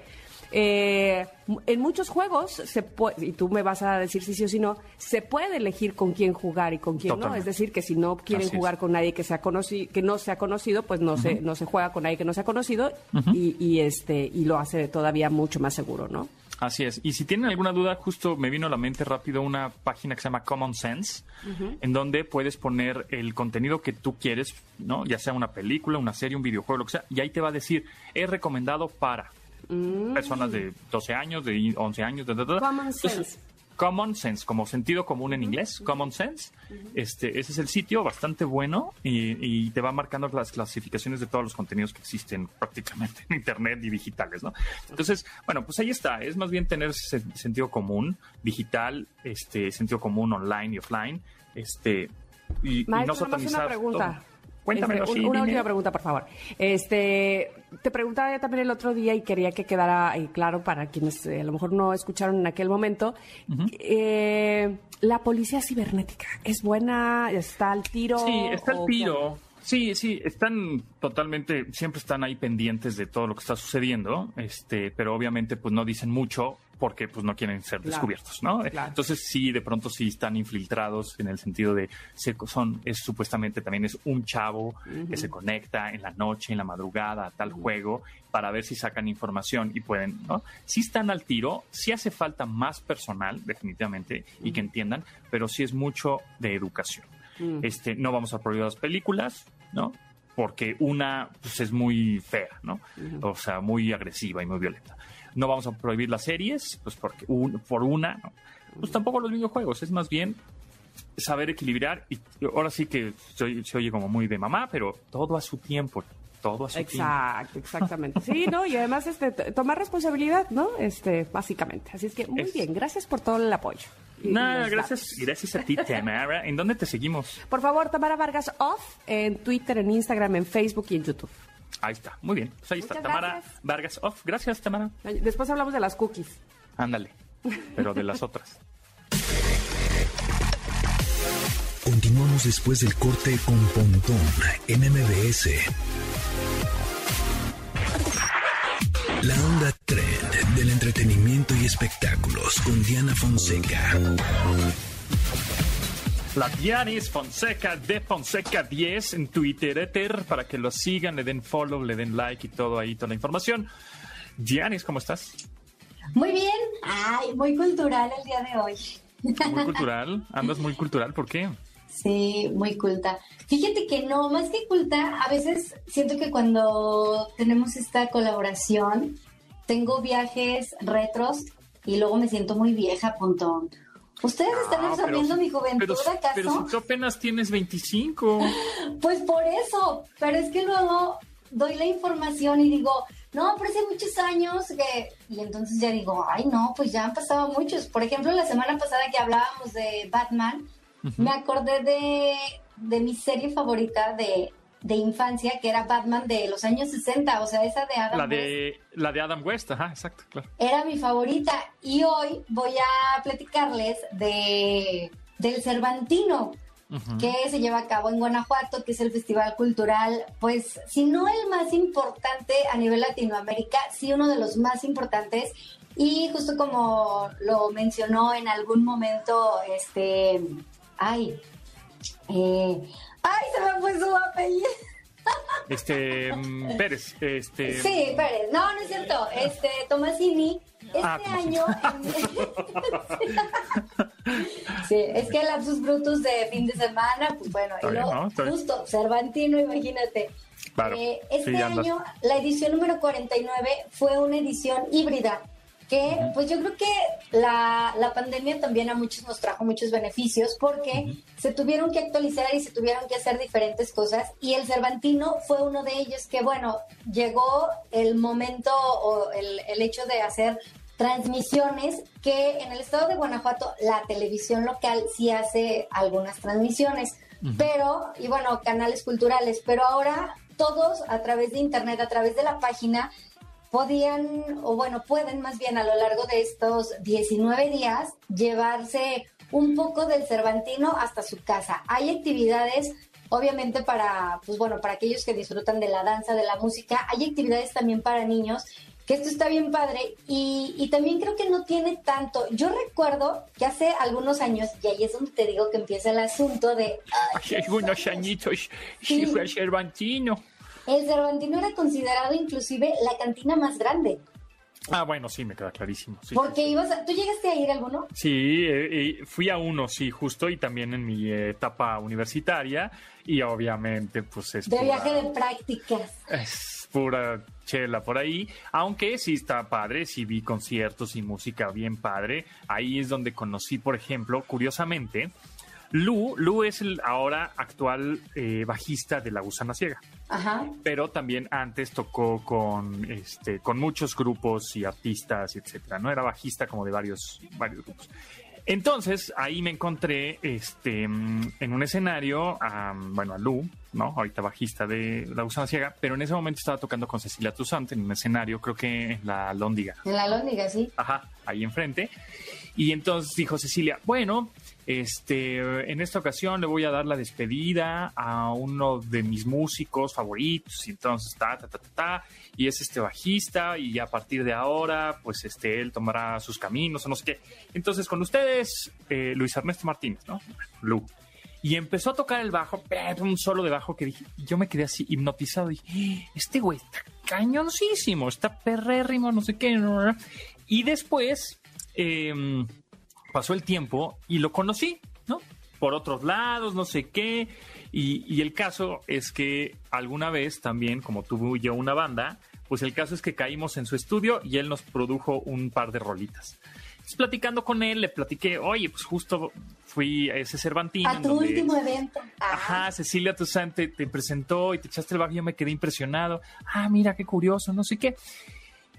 eh, en muchos juegos, se puede, y tú me vas a decir si sí o si no, se puede elegir con quién jugar y con quién no. Es decir, que si no quieren jugar con nadie que, sea conocido, que no sea conocido, pues no, se, no se juega con nadie que no sea conocido y, y, este, y lo hace todavía mucho más seguro, ¿no? Así es. Y si tienen alguna duda, justo me vino a la mente rápido una página que se llama Common Sense, en donde puedes poner el contenido que tú quieres, ¿no? Ya sea una película, una serie, un videojuego, lo que sea, y ahí te va a decir, es recomendado para Mm. personas de 12 años, de 11 años, de, de, de. Common Entonces, sense. Common Sense, como sentido común en inglés, Common Sense. Este, ese es el sitio, bastante bueno, y, y te va marcando las clasificaciones de todos los contenidos que existen prácticamente en Internet y digitales, ¿no? Entonces, bueno, pues ahí está. Es más bien tener ese sentido común digital, este, sentido común online y offline, este, y, y no Maestro, satanizar una pregunta. todo. Cuéntamelo, Este, sí, Una dime. última pregunta, por favor. Este, te preguntaba ya también el otro día y quería que quedara eh, claro para quienes eh, a lo mejor no escucharon en aquel momento. Eh, la policía cibernética es buena, está al tiro. Sí, está el tiro. Sí, sí, están totalmente, siempre están ahí pendientes de todo lo que está sucediendo, este, pero obviamente pues no dicen mucho porque pues no quieren ser Claro, descubiertos, ¿no? claro. Entonces sí, de pronto sí están infiltrados en el sentido de se- son, es supuestamente también es un chavo que se conecta en la noche, en la madrugada a tal juego para ver si sacan información y pueden, ¿no? Sí están al tiro, sí hace falta más personal, definitivamente, y que entiendan, pero sí es mucho de educación. Este, no vamos a prohibir las películas, ¿no? Porque una pues, es muy fea, ¿no? O sea, muy agresiva y muy violenta. No vamos a prohibir las series, pues porque un- por una, ¿no? Pues tampoco los videojuegos, es más bien saber equilibrar y ahora sí que se oye, se oye como muy de mamá, pero todo a su tiempo, todo a su tiempo. Exacto, exactamente. Sí, ¿no? Y además este, tomar responsabilidad, ¿no? Este, básicamente. Así es que muy Es- bien, gracias por todo el apoyo. Nada, gracias, datos. gracias a ti, Tamara. ¿En dónde te seguimos? Por favor, Tamara Vargas Off en Twitter, en Instagram, en Facebook y en YouTube. Ahí está, muy bien. Pues ahí está, Tamara gracias. Vargas Off. Gracias, Tamara. Después hablamos de las cookies. Ándale, pero de las otras. Continuamos después del corte con Pontón en MBS. La onda trend del entretenimiento y espectáculos con Diana Fonseca. La Dianis Fonseca de Fonseca 10 en Twitter, Ether, para que lo sigan, le den follow, le den like y todo ahí, toda la información. Dianis, ¿cómo estás? Muy bien. Ay, muy cultural el día de hoy. Muy cultural, andas muy cultural, ¿por qué? Sí, muy culta. Fíjate que no, más que culta, a veces siento que cuando tenemos esta colaboración, tengo viajes retros y luego me siento muy vieja, puntón. ¿Ustedes están Ah, absorbiendo pero- mi juventud, pero, acaso? pero si tú apenas tienes 25. Pues por eso, pero es que luego doy la información y digo, no, pero hace muchos años que... Y entonces ya digo, ay no, pues ya han pasado muchos. Por ejemplo, la semana pasada que hablábamos de Batman, me acordé de, de mi serie favorita de, de infancia, que era Batman de los años 60, o sea, esa de Adam La West. la de Adam West, ajá, exacto, claro. Era mi favorita. Y hoy voy a platicarles de del Cervantino que se lleva a cabo en Guanajuato, que es el festival cultural, pues si no el más importante a nivel Latinoamérica, sí uno de los más importantes. Y justo como lo mencionó en algún momento, este, ay, eh, ay, se me fue su apellido. Este, mm, Pérez, este... Sí, Pérez, no, no es cierto, este, Tomasini, este Ah, año... sí, es que lapsus brutus de fin de semana, pues bueno, y luego, ¿no? Justo, Cervantino, imagínate. Claro, Eh, este sí, año, la edición número 49 fue una edición híbrida, que pues yo creo que la, la pandemia también a muchos nos trajo muchos beneficios porque se tuvieron que actualizar y se tuvieron que hacer diferentes cosas y el Cervantino fue uno de ellos que bueno, llegó el momento o el, el hecho de hacer transmisiones que en el estado de Guanajuato la televisión local sí hace algunas transmisiones, pero, y bueno, canales culturales, pero ahora todos a través de internet, a través de la página, podían, o bueno, pueden más bien a lo largo de estos 19 días llevarse un poco del Cervantino hasta su casa. Hay actividades, obviamente para, pues bueno, para aquellos que disfrutan de la danza, de la música, hay actividades también para niños, que esto está bien padre y, y también creo que no tiene tanto. Yo recuerdo que hace algunos años, y ahí es donde te digo que empieza el asunto de... Hace algunos añitos, sí Sí. fue a Cervantino. El Cervantino era considerado inclusive la cantina más grande. Ah, bueno, sí, me queda clarísimo. Sí, Porque ibas a, ¿Tú llegaste a ir a alguno? Sí, eh, fui a uno, sí, justo, y también en mi etapa universitaria, y obviamente, pues es... De viaje de prácticas. Es pura chela por ahí, aunque sí está padre, sí vi conciertos y música bien padre. Ahí es donde conocí, por ejemplo, curiosamente, Lu, Lu es el ahora actual eh, bajista de La Gusana Ciega. Ajá. Pero también antes tocó con este con muchos grupos y artistas, etcétera. No era bajista como de varios varios grupos. Entonces ahí me encontré este en un escenario a, bueno a Lu, no, ahorita bajista de La Gusana Ciega, pero en ese momento estaba tocando con Cecilia Toussaint en un escenario, creo que en la Lóndiga. En la Lóndiga, sí. Ajá, ahí enfrente. Y entonces dijo Cecilia, bueno, este, en esta ocasión le voy a dar la despedida a uno de mis músicos favoritos, y entonces ta, ta, ta, ta, ta, y es este bajista, y a partir de ahora, pues este, él tomará sus caminos, o no sé qué. Entonces, con ustedes, eh, Luis Ernesto Martínez, ¿no? Lu. Y empezó a tocar el bajo, un solo de bajo que dije, yo me quedé así hipnotizado, y dije, este güey está cañoncísimo, está perrérrimo, no sé qué. Y después, eh, pasó el tiempo y lo conocí, ¿no? Por otros lados, no sé qué. Y, y, el caso es que alguna vez también, como tuvo yo una banda, pues el caso es que caímos en su estudio y él nos produjo un par de rolitas. Entonces, platicando con él, le platiqué, oye, pues justo fui a ese Cervantino. A tu donde, último evento. Ajá, Cecilia Toussaint te, te, presentó y te echaste el bajo y yo me quedé impresionado. Ah, mira, qué curioso, no sé qué.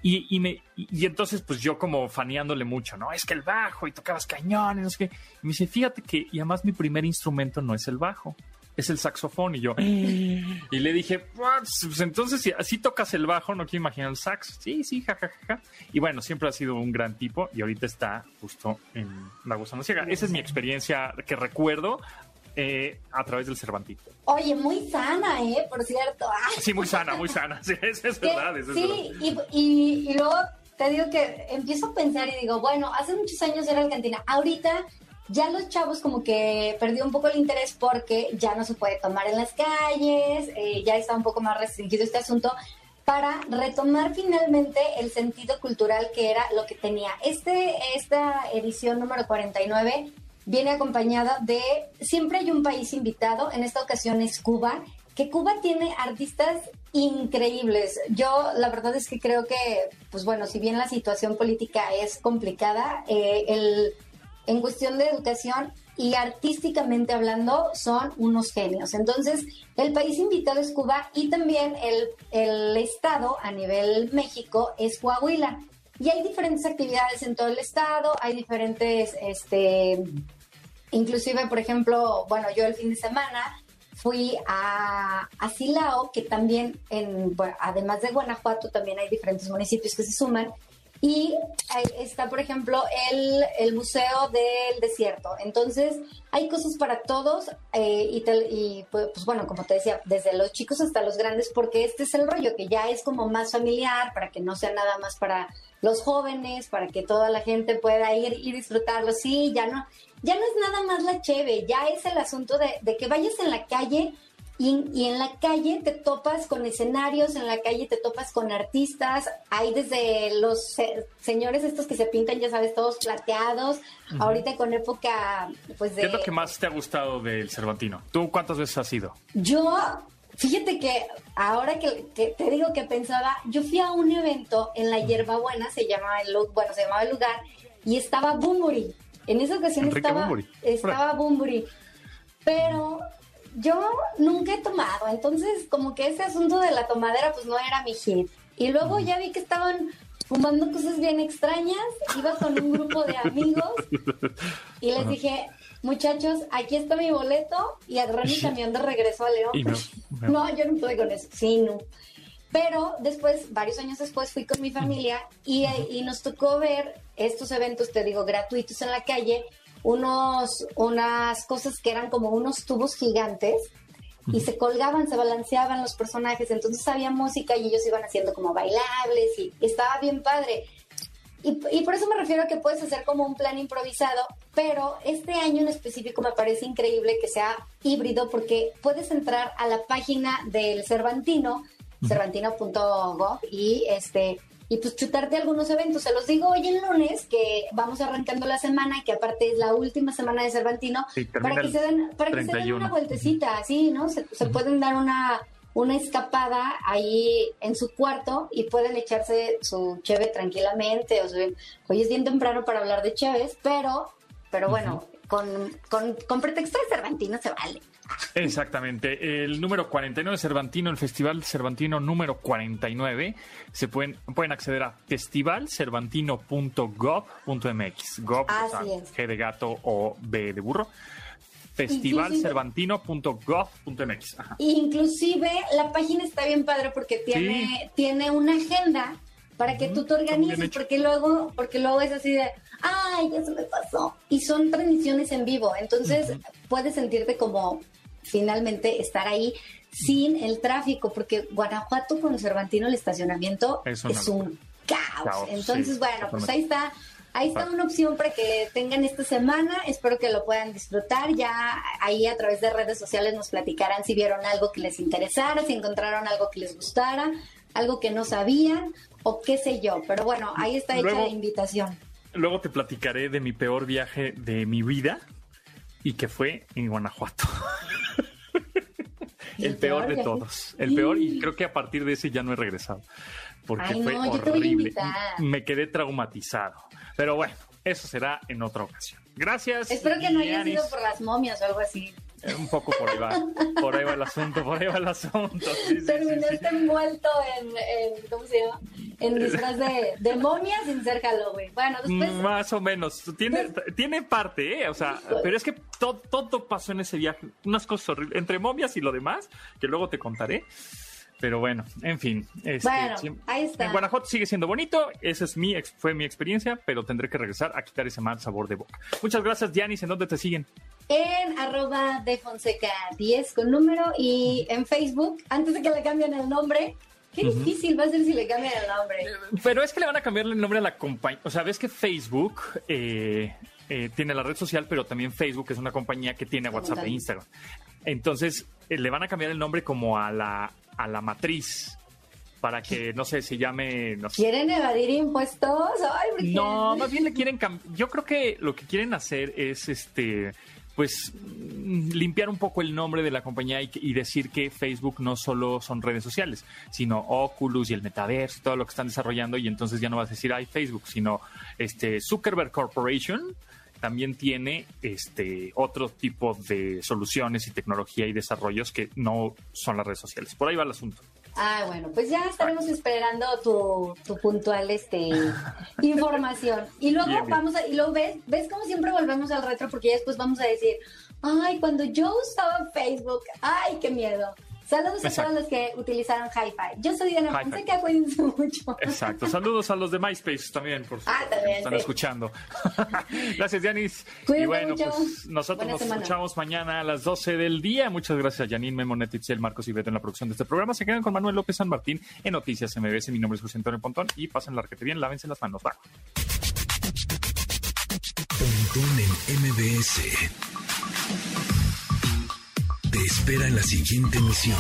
Y, y, me, y, entonces, pues yo como faneándole mucho, ¿no? Es que el bajo y tocabas cañón y no sé qué. Y me dice, fíjate que, y además mi primer instrumento no es el bajo, es el saxofón. Y yo, y le dije, pues entonces si así tocas el bajo, no quiero imaginar el sax. Sí, sí, jajaja. Ja, ja. Y bueno, siempre ha sido un gran tipo y ahorita está justo en La Gusana Ciega. Esa es mi experiencia que recuerdo. Eh, a través del Cervantino. Oye, muy sana, ¿eh? Por cierto. Ay. Sí, muy sana, muy sana. Sí, es, es verdad. Es sí, verdad. Y, y, y, luego te digo que empiezo a pensar y digo, bueno, hace muchos años era Argentina. Ahorita ya los chavos como que perdió un poco el interés porque ya no se puede tomar en las calles, eh, ya está un poco más restringido este asunto para retomar finalmente el sentido cultural que era lo que tenía. Este, esta edición número 49 viene acompañada de, siempre hay un país invitado, en esta ocasión es Cuba, que Cuba tiene artistas increíbles. Yo la verdad es que creo que, pues bueno, si bien la situación política es complicada, eh, el, en cuestión de educación y artísticamente hablando son unos genios. Entonces, el país invitado es Cuba y también el, el estado a nivel México es Coahuila. Y hay diferentes actividades en todo el estado, hay diferentes, este, Inclusive, por ejemplo, bueno, yo el fin de semana fui a, a Silao, que también, en, además de Guanajuato, también hay diferentes municipios que se suman. Y está, por ejemplo, el, el Museo del Desierto. Entonces, hay cosas para todos eh, y, te, y, pues bueno, como te decía, desde los chicos hasta los grandes, porque este es el rollo, que ya es como más familiar, para que no sea nada más para los jóvenes, para que toda la gente pueda ir y disfrutarlo. Sí, ya no, ya no es nada más la cheve, ya es el asunto de, de que vayas en la calle y, y, en la calle te topas con escenarios, en la calle te topas con artistas, hay desde los se señores estos que se pintan, ya sabes, todos plateados, uh -huh. ahorita con época, pues de... ¿Qué es lo que más te ha gustado del Cervantino? ¿Tú cuántas veces has ido? Yo, fíjate que ahora que, que te digo que pensaba, yo fui a un evento en la Hierbabuena, se llamaba el, bueno, se llamaba el lugar, y estaba Bumburi. En esa ocasión Enrique estaba Bumburi. estaba Bumburi. Pero yo nunca he tomado, entonces como que ese asunto de la tomadera pues no era mi hit. Y luego ya vi que estaban fumando cosas bien extrañas, iba con un grupo de amigos y les dije, muchachos, aquí está mi boleto y agarré mi camión de regreso a León. No, no, yo no estoy con eso, sí, no. Pero después, varios años después, fui con mi familia y, y nos tocó ver estos eventos, te digo, gratuitos en la calle, unos, unas cosas que eran como unos tubos gigantes y se colgaban, se balanceaban los personajes, entonces había música y ellos iban haciendo como bailables y estaba bien padre. Y, y, por eso me refiero a que puedes hacer como un plan improvisado, pero este año en específico me parece increíble que sea híbrido porque puedes entrar a la página del Cervantino, cervantino.gov y este y pues chutarte algunos eventos. Se los digo hoy en lunes que vamos arrancando la semana y que aparte es la última semana de Cervantino para que se den para que se den una vueltecita, así, ¿no? Se, pueden dar una una escapada ahí en su cuarto y pueden echarse su cheve tranquilamente. O sea, hoy es bien temprano para hablar de cheves, pero, pero bueno, con, con, con pretexto de Cervantino se vale. Exactamente. El número 49 Cervantino, el Festival Cervantino número 49. Se pueden, pueden acceder a festivalcervantino.gov.mx. Gov, G de gato o B de burro festivalcervantino.gov.mx. Inclusive la página está bien padre porque tiene, tiene una agenda para que tú te organices, porque luego, porque luego es así de, ay, ya se me pasó. Y son transmisiones en vivo, entonces puedes sentirte como finalmente estar ahí sin el tráfico, porque Guanajuato con Cervantino el estacionamiento es un caos. Entonces, bueno, pues ahí está Ahí está una opción para que tengan esta semana. Espero que lo puedan disfrutar. Ya ahí a través de redes sociales nos platicarán si vieron algo que les interesara, si encontraron algo que les gustara, algo que no sabían o qué sé yo. Pero bueno, ahí está hecha la invitación. Luego te platicaré de mi peor viaje de mi vida y que fue en Guanajuato. el peor de todos. El peor y creo que a partir de ese ya no he regresado porque fue horrible. Me quedé traumatizado. Pero bueno, eso será en otra ocasión. Gracias. Espero que no haya sido por las momias o algo así. Eh, un poco por ahí va, por ahí va el asunto, por ahí va el asunto. Terminaste envuelto en, ¿cómo se llama? En disfraz de, de momia sin ser Halloween. Bueno, después... Más o menos, tiene, tiene parte, ¿eh? O sea, pero es que todo, todo pasó en ese viaje, unas cosas horribles, entre momias y lo demás, que luego te contaré. Pero bueno, en fin. Este, bueno, ahí está. En Guanajuato sigue siendo bonito. Esa es mi, fue mi experiencia, pero tendré que regresar a quitar ese mal sabor de boca. Muchas gracias, Dianis. ¿En dónde te siguen? En arroba de Fonseca 10 con número y en Facebook, antes de que le cambien el nombre. Qué difícil va a ser si le cambian el nombre. Pero es que le van a cambiar el nombre a la compañía. O sea, ves que Facebook eh, eh, tiene la red social, pero también Facebook es una compañía que tiene WhatsApp e Instagram. Entonces, eh, le van a cambiar el nombre como a la a la matriz para que, no sé, se llame... ¿Quieren evadir impuestos? no, más bien le quieren Yo creo que lo que quieren hacer es, este, pues, mm, limpiar un poco el nombre de la compañía y, decir que Facebook no solo son redes sociales, sino Oculus y el metaverso y todo lo que están desarrollando y entonces ya no vas a decir, ay, Facebook, sino este Zuckerberg Corporation también tiene este otro tipo de soluciones y tecnología y desarrollos que no son las redes sociales. Por ahí va el asunto. Ah, bueno, pues ya estaremos esperando tu, tu puntual este información. Y luego vamos a, y luego ves, ves como siempre volvemos al retro porque ya después vamos a decir, ay, cuando yo usaba Facebook, ay, qué miedo. Saludos a todos los que utilizaron Hi-Fi. Yo soy Diana Fonseca, cuídense mucho. Exacto. Saludos a los de MySpace también, por ah, también, están escuchando. Gracias, Yanis. Cuídense y bueno, mucho. pues nosotros nos escuchamos mañana a las 12 del día. Muchas gracias, Janine Memonet, Itzel, Marcos y Beto en la producción de este programa. Se quedan con Manuel López San Martín en Noticias MBS. Mi nombre es José Antonio Pontón y pasen la arquete bien, lávense las manos. Va. Pontón en MBS espera en la siguiente emisión.